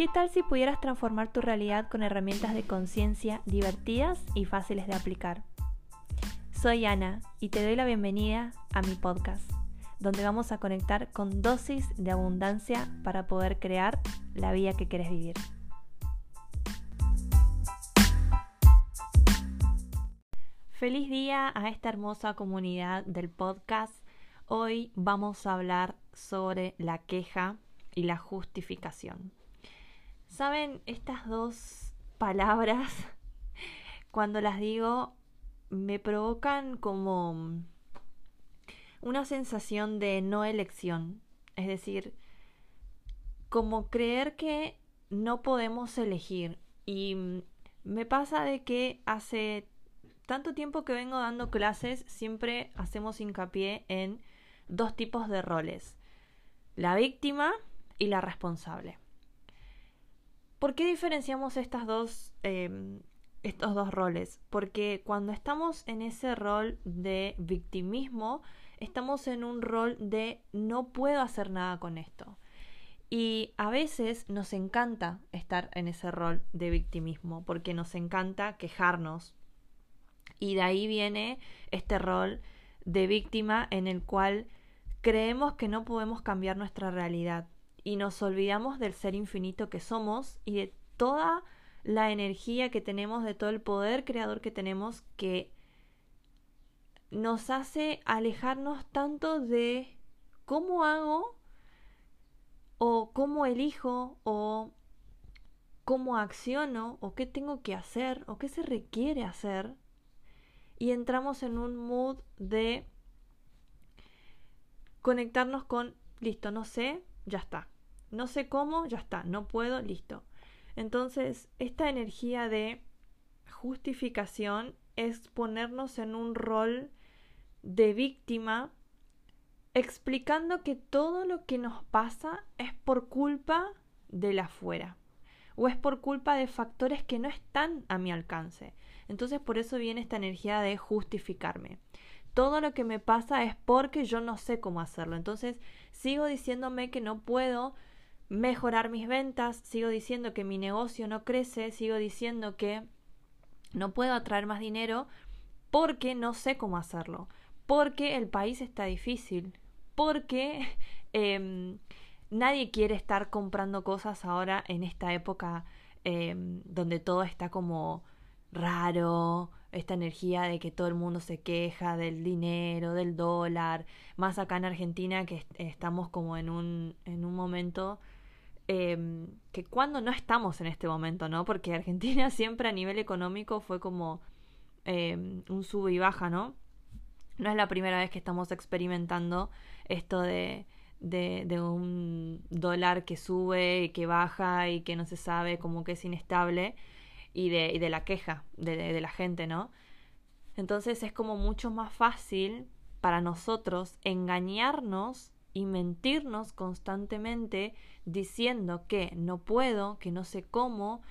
¿Qué tal si pudieras transformar tu realidad con herramientas de conciencia divertidas y fáciles de aplicar? Soy Ana y te doy la bienvenida a mi podcast, donde vamos a conectar con dosis de abundancia para poder crear la vida que quieres vivir. Feliz día a esta hermosa comunidad del podcast. Hoy vamos a hablar sobre la queja y la justificación. Saben, estas dos palabras, cuando las digo, me provocan como una sensación de no elección. Es decir, como creer que no podemos elegir. Y me pasa de que hace tanto tiempo que vengo dando clases, siempre hacemos hincapié en dos tipos de roles. La víctima y la responsable. ¿Por qué diferenciamos em, estos dos roles? Porque cuando estamos en ese rol de victimismo, estamos en un rol de no puedo hacer nada con esto. Y a veces nos encanta estar en ese rol de victimismo, porque nos encanta quejarnos. Y de ahí viene este rol de víctima en el cual creemos que no podemos cambiar nuestra realidad y nos olvidamos del ser infinito que somos y de toda la energía que tenemos, de todo el poder creador que tenemos que nos hace alejarnos tanto de cómo hago o cómo elijo o cómo acciono o qué tengo que hacer o qué se requiere hacer. Y entramos en un mood de conectarnos con listo, no sé, ya está. No sé cómo, ya está, no puedo, listo. Entonces, esta energía de justificación es ponernos en un rol de víctima explicando que todo lo que nos pasa es por culpa de la afuera o es por culpa de factores que no están a mi alcance. Entonces por eso viene esta energía de justificarme todo lo que me pasa es porque yo no sé cómo hacerlo. Entonces sigo diciéndome que no puedo mejorar mis ventas, sigo diciendo que mi negocio no crece, sigo diciendo que no puedo atraer más dinero porque no sé cómo hacerlo, porque el país está difícil, porque em, nadie quiere estar comprando cosas ahora en esta época em, donde todo está como raro, esta energía de que todo el mundo se queja del dinero, del dólar, más acá en Argentina que estamos como en un, en un momento em, que cuando no estamos en este momento, ¿no? Porque Argentina siempre a nivel económico fue como em, un sube y baja, ¿no? No es la primera vez que estamos experimentando esto de, de, de un dólar que sube y que baja y que no se sabe, como que es inestable y de, la queja de, de, la gente, ¿no? Entonces es como mucho más fácil para nosotros engañarnos y mentirnos constantemente diciendo que no puedo, que no sé cómo,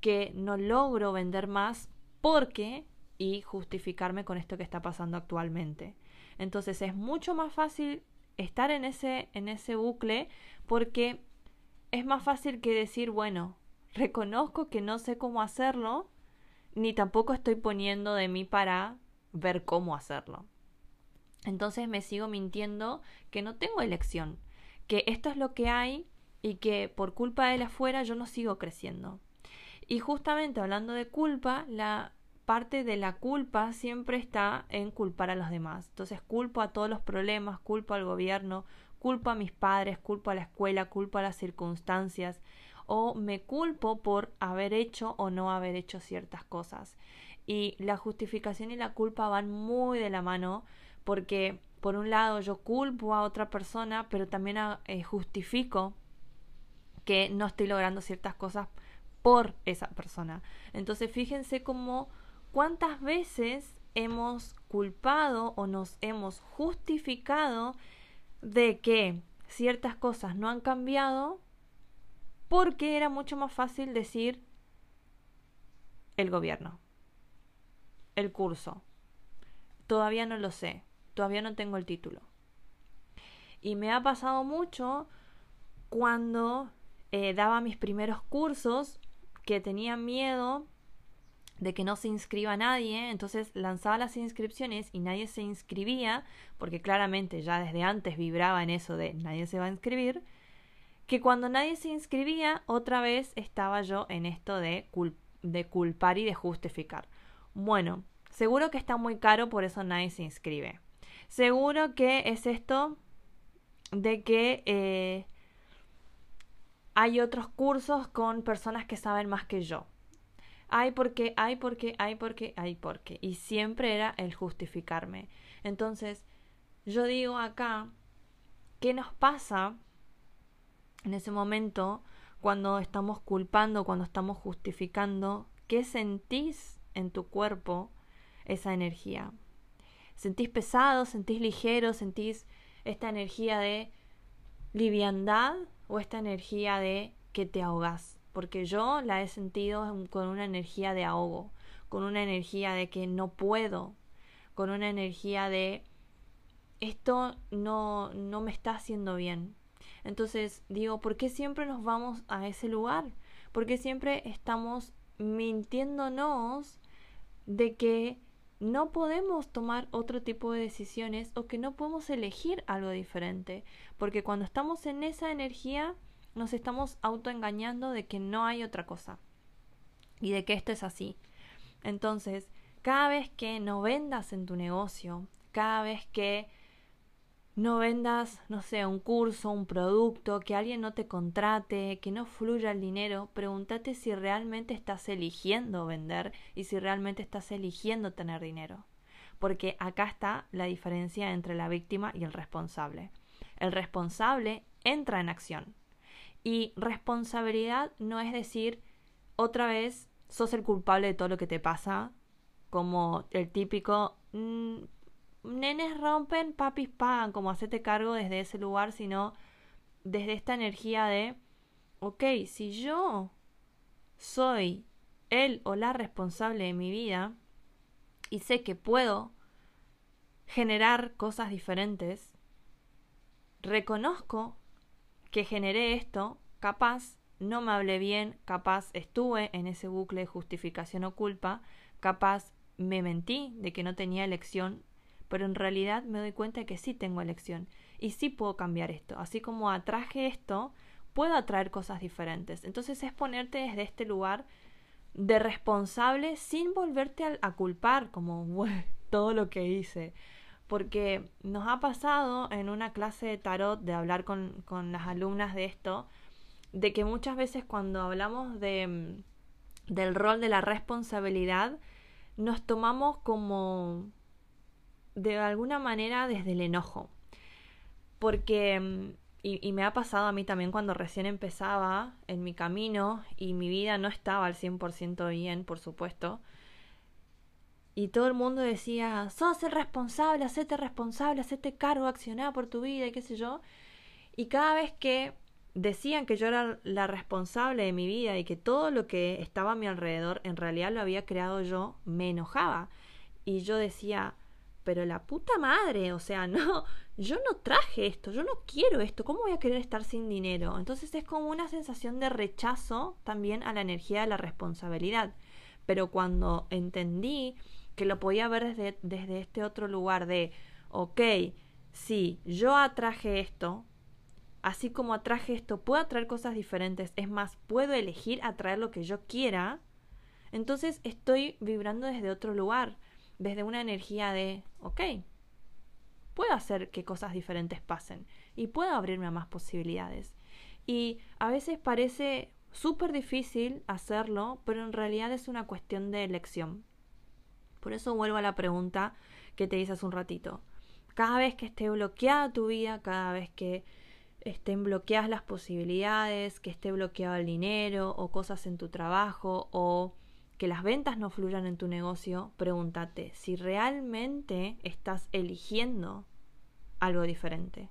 que no logro vender más porque y justificarme con esto que está pasando actualmente. Entonces es mucho más fácil estar en ese en ese bucle porque es más fácil que decir, bueno, reconozco que no sé cómo hacerlo, ni tampoco estoy poniendo de mí para ver cómo hacerlo. Entonces me sigo mintiendo que no tengo elección, que esto es lo que hay y que por culpa de la afuera yo no sigo creciendo. Y justamente hablando de culpa, la parte de la culpa siempre está en culpar a los demás. Entonces culpo a todos los problemas, culpo al gobierno, culpo a mis padres, culpo a la escuela, culpo a las circunstancias o me culpo por haber hecho o no haber hecho ciertas cosas. Y la justificación y la culpa van muy de la mano porque por un lado yo culpo a otra persona, pero también ah, eh, justifico que no estoy logrando ciertas cosas por esa persona. Entonces fíjense cómo cuántas veces hemos culpado o nos hemos justificado de que ciertas cosas no han cambiado porque era mucho más fácil decir el gobierno, el curso. Todavía no lo sé, todavía no tengo el título. Y me ha pasado mucho cuando eh, daba mis primeros cursos, que tenía miedo de que no se inscriba nadie, entonces lanzaba las inscripciones y nadie se inscribía, porque claramente ya desde antes vibraba en eso de nadie se va a inscribir, que cuando nadie se inscribía, otra vez estaba yo en esto de, culpar y de justificar. Bueno, seguro que está muy caro, por eso nadie se inscribe. Seguro que es esto de que eh, hay otros cursos con personas que saben más que yo. Hay porque, hay porque, hay porque, hay porque. Y siempre era el justificarme. Entonces, yo digo acá, ¿qué nos pasa en ese momento cuando estamos culpando, cuando estamos justificando? ¿Qué sentís en tu cuerpo esa energía? ¿Sentís pesado? ¿Sentís ligero? ¿Sentís esta energía de liviandad o esta energía de que te ahogas? Porque yo la he sentido con una energía de ahogo, con una energía de que no puedo, con una energía de esto no, no me está haciendo bien. Entonces digo, ¿por qué siempre nos vamos a ese lugar? ¿Por qué siempre estamos mintiéndonos de que no podemos tomar otro tipo de decisiones o que no podemos elegir algo diferente? Porque cuando estamos en esa energía nos estamos autoengañando de que no hay otra cosa y de que esto es así. Entonces, cada vez que no vendas en tu negocio, cada vez que no vendas, no sé, un curso, un producto, que alguien no te contrate, que no fluya el dinero, pregúntate si realmente estás eligiendo vender y si realmente estás eligiendo tener dinero. Porque acá está la diferencia entre la víctima y el responsable. El responsable entra en acción. Y responsabilidad no es decir, otra vez, sos el culpable de todo lo que te pasa, como el típico, mm, nenes rompen, papis pagan, como hacerte cargo desde ese lugar, sino desde esta energía de, ok, si yo soy él o la responsable de mi vida y sé que puedo generar cosas diferentes, reconozco que generé esto, capaz no me hablé bien, capaz estuve en ese bucle de justificación o culpa, capaz me mentí de que no tenía elección pero en realidad me doy cuenta de que sí tengo elección y sí puedo cambiar esto. Así como atraje esto, puedo atraer cosas diferentes. Entonces es ponerte desde este lugar de responsable sin volverte a, culpar como todo lo que hice. Porque nos ha pasado en una clase de tarot de hablar con, con las alumnas de esto, de que muchas veces cuando hablamos de, mm, del rol de la responsabilidad, nos tomamos como de alguna manera desde el enojo. Porque, mm, y, me ha pasado a mí también cuando recién empezaba en mi camino y mi vida no estaba al 100% bien, por supuesto. Y todo el mundo decía, sos el responsable, hacete responsable, hacete cargo, accionar por tu vida y qué sé yo. Y cada vez que decían que yo era la responsable de mi vida y que todo lo que estaba a mi alrededor en realidad lo había creado yo, me enojaba. Y yo decía, pero la puta madre, o sea, no, yo no traje esto, yo no quiero esto, ¿cómo voy a querer estar sin dinero? Entonces es como una sensación de rechazo también a la energía de la responsabilidad. Pero cuando entendí que lo podía ver desde, desde este otro lugar de, ok, si yo atraje esto, así como atraje esto, puedo atraer cosas diferentes, es más, puedo elegir atraer lo que yo quiera, entonces estoy vibrando desde otro lugar desde una energía de, ok, puedo hacer que cosas diferentes pasen y puedo abrirme a más posibilidades. Y a veces parece súper difícil hacerlo, pero en realidad es una cuestión de elección. Por eso vuelvo a la pregunta que te hice hace un ratito. Cada vez que esté bloqueada tu vida, cada vez que estén bloqueadas las posibilidades, que esté bloqueado el dinero o cosas en tu trabajo o que las ventas no fluyan en tu negocio, pregúntate si realmente estás eligiendo algo diferente.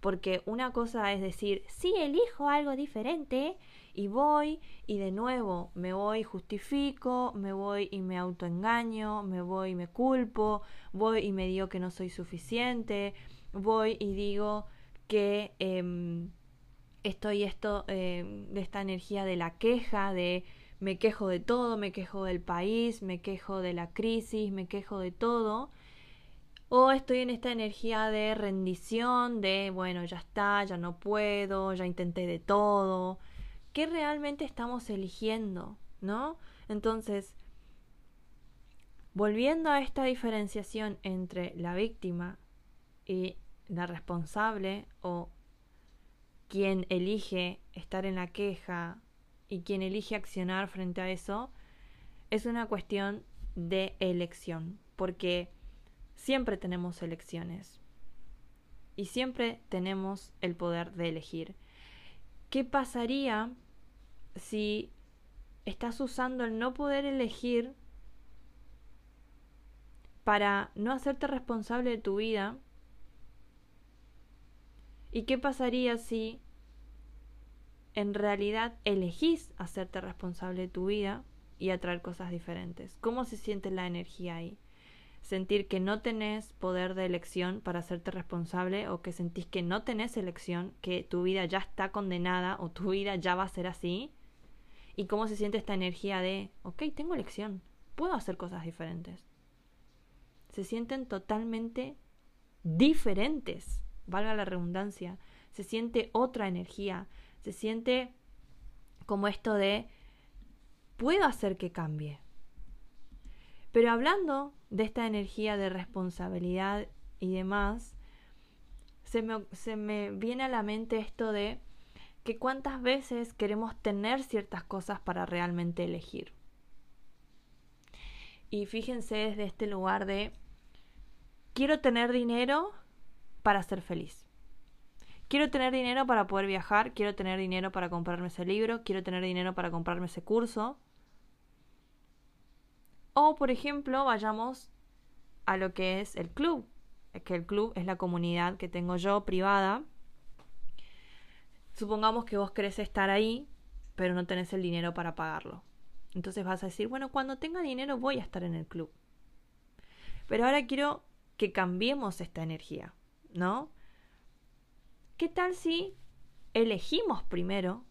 Porque una cosa es decir, sí, elijo algo diferente y voy y de nuevo me voy justifico, me voy y me autoengaño, me voy y me culpo, voy y me digo que no soy suficiente, voy y digo que em, estoy esto eh, de esta energía de la queja, de me quejo de todo, me quejo del país, me quejo de la crisis, me quejo de todo. O estoy en esta energía de rendición, de bueno, ya está, ya no puedo, ya intenté de todo. ¿Qué realmente estamos eligiendo? ¿No? Entonces, volviendo a esta diferenciación entre la víctima y la responsable o quien elige estar en la queja y quien elige accionar frente a eso, es una cuestión de elección, porque siempre tenemos elecciones y siempre tenemos el poder de elegir. ¿Qué pasaría si estás usando el no poder elegir para no hacerte responsable de tu vida ¿Y qué pasaría si en realidad elegís hacerte responsable de tu vida y atraer cosas diferentes? ¿Cómo se siente la energía ahí? Sentir que no tenés poder de elección para hacerte responsable o que sentís que no tenés elección, que tu vida ya está condenada o tu vida ya va a ser así. ¿Y cómo se siente esta energía de, ok, tengo elección, puedo hacer cosas diferentes? Se sienten totalmente diferentes valga la redundancia, se siente otra energía, se siente como esto de puedo hacer que cambie. Pero hablando de esta energía de responsabilidad y demás, se me, se me viene a la mente esto de que cuántas veces queremos tener ciertas cosas para realmente elegir. Y fíjense desde este lugar de quiero tener dinero para ser feliz. Quiero tener dinero para poder viajar, quiero tener dinero para comprarme ese libro, quiero tener dinero para comprarme ese curso. O, por ejemplo, vayamos a lo que es el club, que el club es la comunidad que tengo yo privada. Supongamos que vos querés estar ahí, pero no tenés el dinero para pagarlo. Entonces vas a decir, bueno, cuando tenga dinero voy a estar en el club. Pero ahora quiero que cambiemos esta energía. ¿no? ¿Qué tal si elegimos primero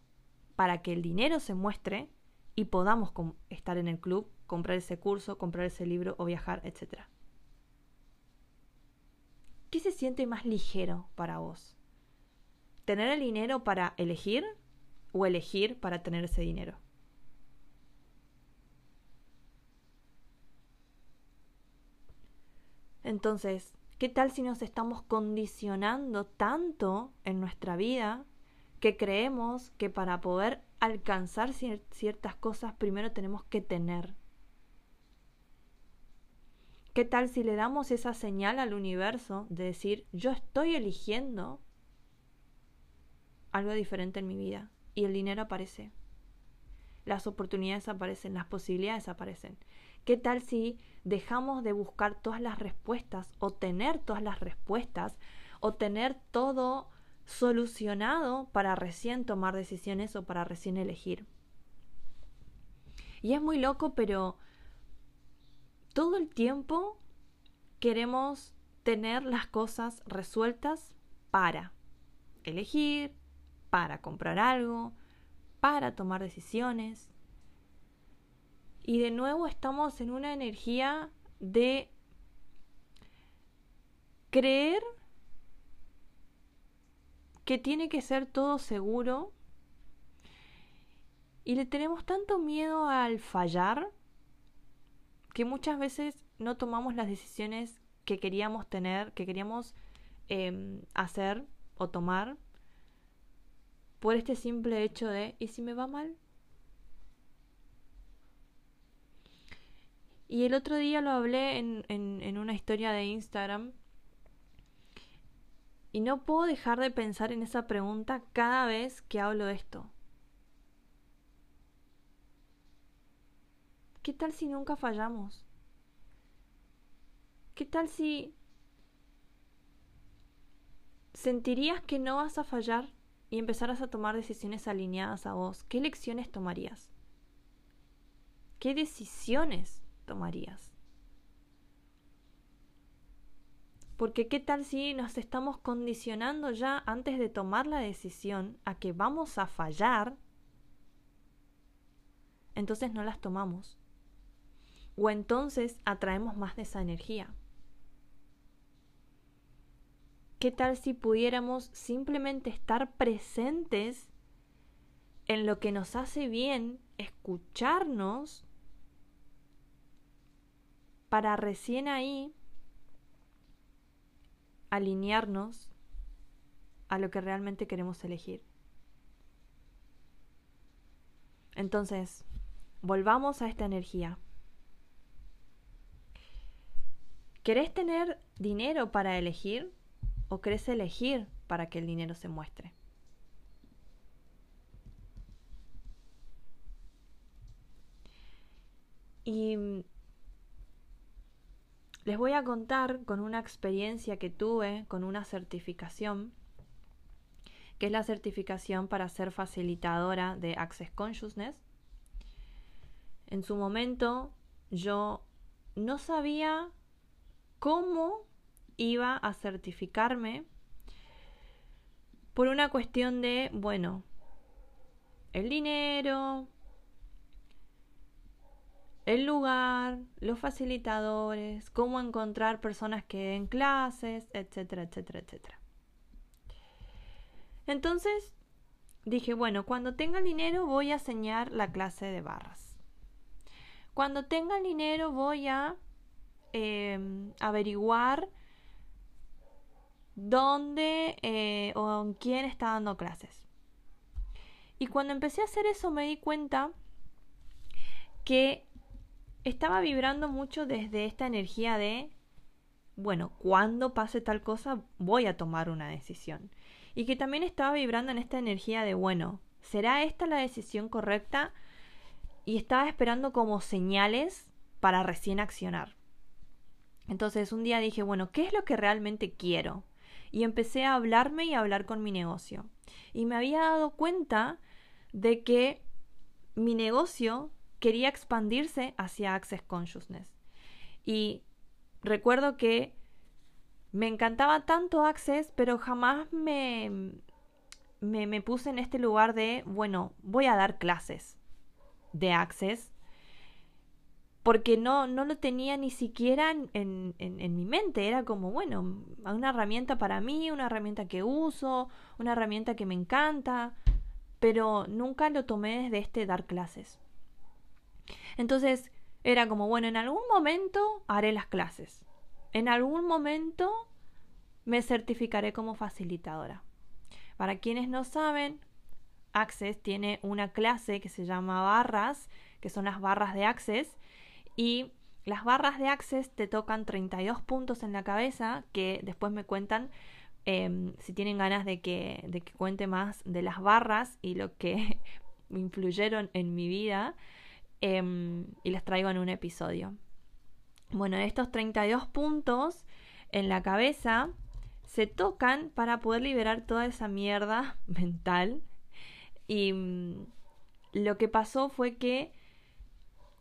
para que el dinero se muestre y podamos estar en el club, comprar ese curso, comprar ese libro o viajar, etcétera? ¿Qué se siente más ligero para vos? ¿Tener el dinero para elegir o elegir para tener ese dinero? Entonces, ¿Qué tal si nos estamos condicionando tanto en nuestra vida que creemos que para poder alcanzar ciertas cosas primero tenemos que tener? ¿Qué tal si le damos esa señal al universo de decir yo estoy eligiendo algo diferente en mi vida y el dinero aparece? Las oportunidades aparecen, las posibilidades aparecen. ¿Qué tal si dejamos de buscar todas las respuestas o tener todas las respuestas o tener todo solucionado para recién tomar decisiones o para recién elegir? Y es muy loco, pero todo el tiempo queremos tener las cosas resueltas para elegir, para comprar algo, para tomar decisiones. Y de nuevo estamos en una energía de creer que tiene que ser todo seguro y le tenemos tanto miedo al fallar que muchas veces no tomamos las decisiones que queríamos tener, que queríamos em, hacer o tomar por este simple hecho de ¿y si me va mal? Y el otro día lo hablé en, una historia de Instagram. Y no puedo dejar de pensar en esa pregunta cada vez que hablo de esto. ¿Qué tal si nunca fallamos? ¿Qué tal si sentirías que no vas a fallar y empezaras a tomar decisiones alineadas a vos? ¿Qué lecciones tomarías? ¿Qué decisiones tomarías? Porque qué tal si nos estamos condicionando ya antes de tomar la decisión a que vamos a fallar, entonces no las tomamos. O entonces atraemos más de esa energía. ¿Qué tal si pudiéramos simplemente estar presentes en lo que nos hace bien, escucharnos, para recién ahí alinearnos a lo que realmente queremos elegir? Entonces, volvamos a esta energía. ¿Querés tener dinero para elegir? ¿O querés elegir para que el dinero se muestre? Y les voy a contar con una experiencia que tuve con una certificación, que es la certificación para ser facilitadora de Access Consciousness. En su momento yo no sabía cómo iba a certificarme por una cuestión de, bueno, el dinero, el lugar, los facilitadores, cómo encontrar personas que den clases, etcétera, etcétera, etcétera. Entonces dije, bueno, cuando tenga dinero voy a enseñar la clase de barras. Cuando tenga el dinero voy a em, averiguar dónde eh, o en quién está dando clases. Y cuando empecé a hacer eso me di cuenta que estaba vibrando mucho desde esta energía de, bueno, cuando pase tal cosa voy a tomar una decisión. Y que también estaba vibrando en esta energía de, bueno, ¿será esta la decisión correcta? Y estaba esperando como señales para recién accionar. Entonces un día dije, bueno, ¿qué es lo que realmente quiero? y empecé a hablarme y a hablar con mi negocio. Y me había dado cuenta de que mi negocio quería expandirse hacia Access Consciousness. Y recuerdo que me encantaba tanto Access, pero jamás me, me, puse en este lugar de, bueno, voy a dar clases de Access porque no, no lo tenía ni siquiera en, en, mi mente. Era como, bueno, una herramienta para mí, una herramienta que uso, una herramienta que me encanta, pero nunca lo tomé desde este dar clases. Entonces era como, bueno, en algún momento haré las clases. En algún momento me certificaré como facilitadora. Para quienes no saben, Access tiene una clase que se llama barras, que son las barras de Access, y las barras de Access te tocan 32 puntos en la cabeza, que después me cuentan em, si tienen ganas de que, de que cuente más de las barras y lo que influyeron en mi vida. Em, y las traigo en un episodio. Bueno, estos 32 puntos en la cabeza se tocan para poder liberar toda esa mierda mental. Y mm, lo que pasó fue que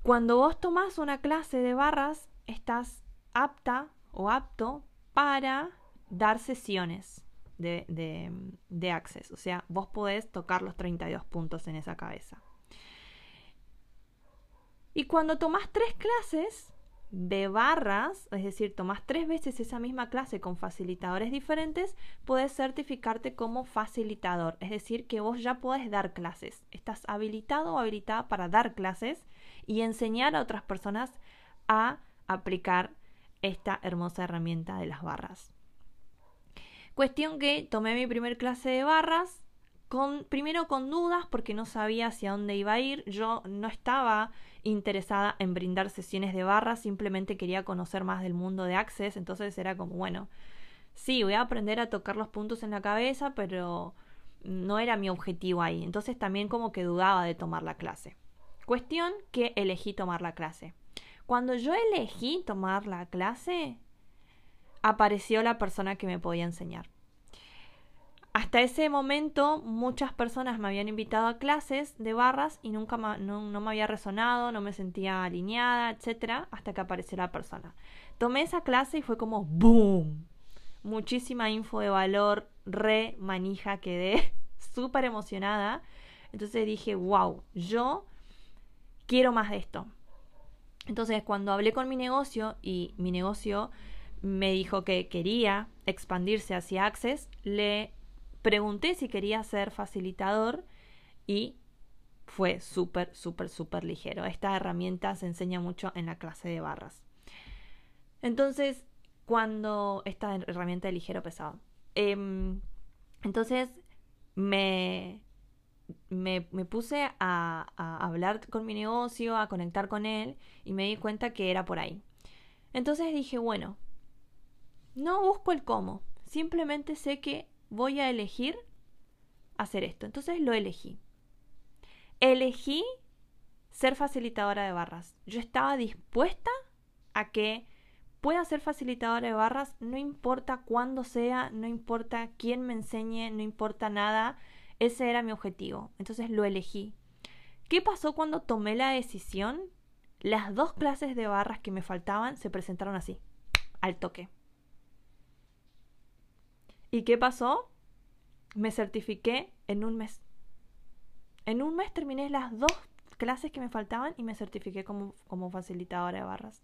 cuando vos tomás una clase de barras, estás apta o apto para dar sesiones de, de, de access. O sea, vos podés tocar los 32 puntos en esa cabeza. Y cuando tomás tres clases de barras, es decir, tomás tres veces esa misma clase con facilitadores diferentes, podés certificarte como facilitador. Es decir, que vos ya podés dar clases. Estás habilitado o habilitada para dar clases y enseñar a otras personas a aplicar esta hermosa herramienta de las barras. Cuestión que tomé mi primer clase de barras, primero con dudas porque no sabía hacia dónde iba a ir, yo no estaba interesada en brindar sesiones de barras, simplemente quería conocer más del mundo de Access, entonces era como, bueno, sí, voy a aprender a tocar los puntos en la cabeza, pero no era mi objetivo ahí, entonces también como que dudaba de tomar la clase. Cuestión que elegí tomar la clase. Cuando yo elegí tomar la clase, apareció la persona que me podía enseñar. Hasta ese momento muchas personas me habían invitado a clases de barras y nunca no, me había resonado, no me sentía alineada, etc. Hasta que apareció la persona. Tomé esa clase y fue como ¡boom! muchísima info de valor, re manija quedé, súper emocionada. Entonces dije, wow, yo quiero más de esto. Entonces cuando hablé con mi negocio y mi negocio me dijo que quería expandirse hacia Access, le pregunté si quería ser facilitador y fue súper, súper, súper ligero. Esta herramienta se enseña mucho en la clase de barras. Entonces, cuando esta herramienta de ligero pesado. Em, entonces, me, me, puse a, a, hablar con mi negocio, a conectar con él y me di cuenta que era por ahí. Entonces dije, bueno, no busco el cómo, simplemente sé que voy a elegir hacer esto. Entonces lo elegí. Elegí ser facilitadora de barras. Yo estaba dispuesta a que pueda ser facilitadora de barras, no importa cuándo sea, no importa quién me enseñe, no importa nada. Ese era mi objetivo. Entonces lo elegí. ¿Qué pasó cuando tomé la decisión? Las dos clases de barras que me faltaban se presentaron así, al toque. ¿Y qué pasó? Me certifiqué en un mes. En un mes terminé las dos clases que me faltaban y me certifiqué como, como facilitadora de barras.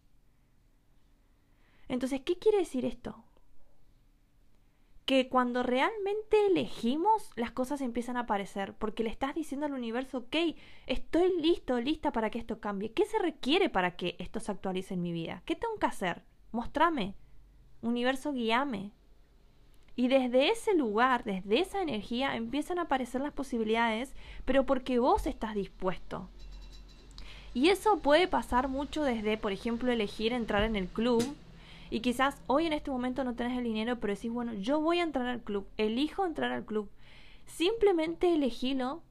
Entonces, ¿qué quiere decir esto? Que cuando realmente elegimos, las cosas empiezan a aparecer, porque le estás diciendo al universo, ok, estoy listo, lista para que esto cambie. ¿Qué se requiere para que esto se actualice en mi vida? ¿Qué tengo que hacer? Mostrame. Universo, guíame. Y desde ese lugar, desde esa energía, empiezan a aparecer las posibilidades, pero porque vos estás dispuesto. Y eso puede pasar mucho desde, por ejemplo, elegir entrar en el club. Y quizás hoy en este momento no tenés el dinero, pero decís, bueno, yo voy a entrar al club, elijo entrar al club. Simplemente elegilo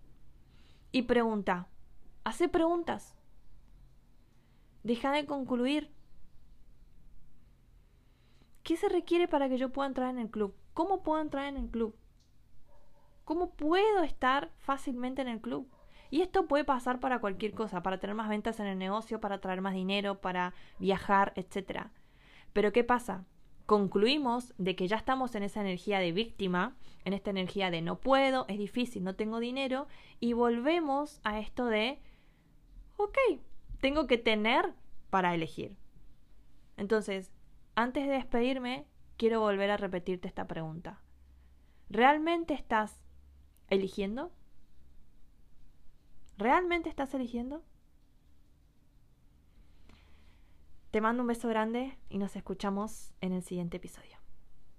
y pregunta. Hace preguntas. Deja de concluir. ¿Qué se requiere para que yo pueda entrar en el club? ¿Cómo puedo entrar en el club? ¿Cómo puedo estar fácilmente en el club? Y esto puede pasar para cualquier cosa, para tener más ventas en el negocio, para traer más dinero, para viajar, etc. Pero ¿qué pasa? Concluimos de que ya estamos en esa energía de víctima, en esta energía de no puedo, es difícil, no tengo dinero, y volvemos a esto de, ok, tengo que tener para elegir. Entonces, antes de despedirme, quiero volver a repetirte esta pregunta. ¿Realmente estás eligiendo? ¿Realmente estás eligiendo? Te mando un beso grande y nos escuchamos en el siguiente episodio.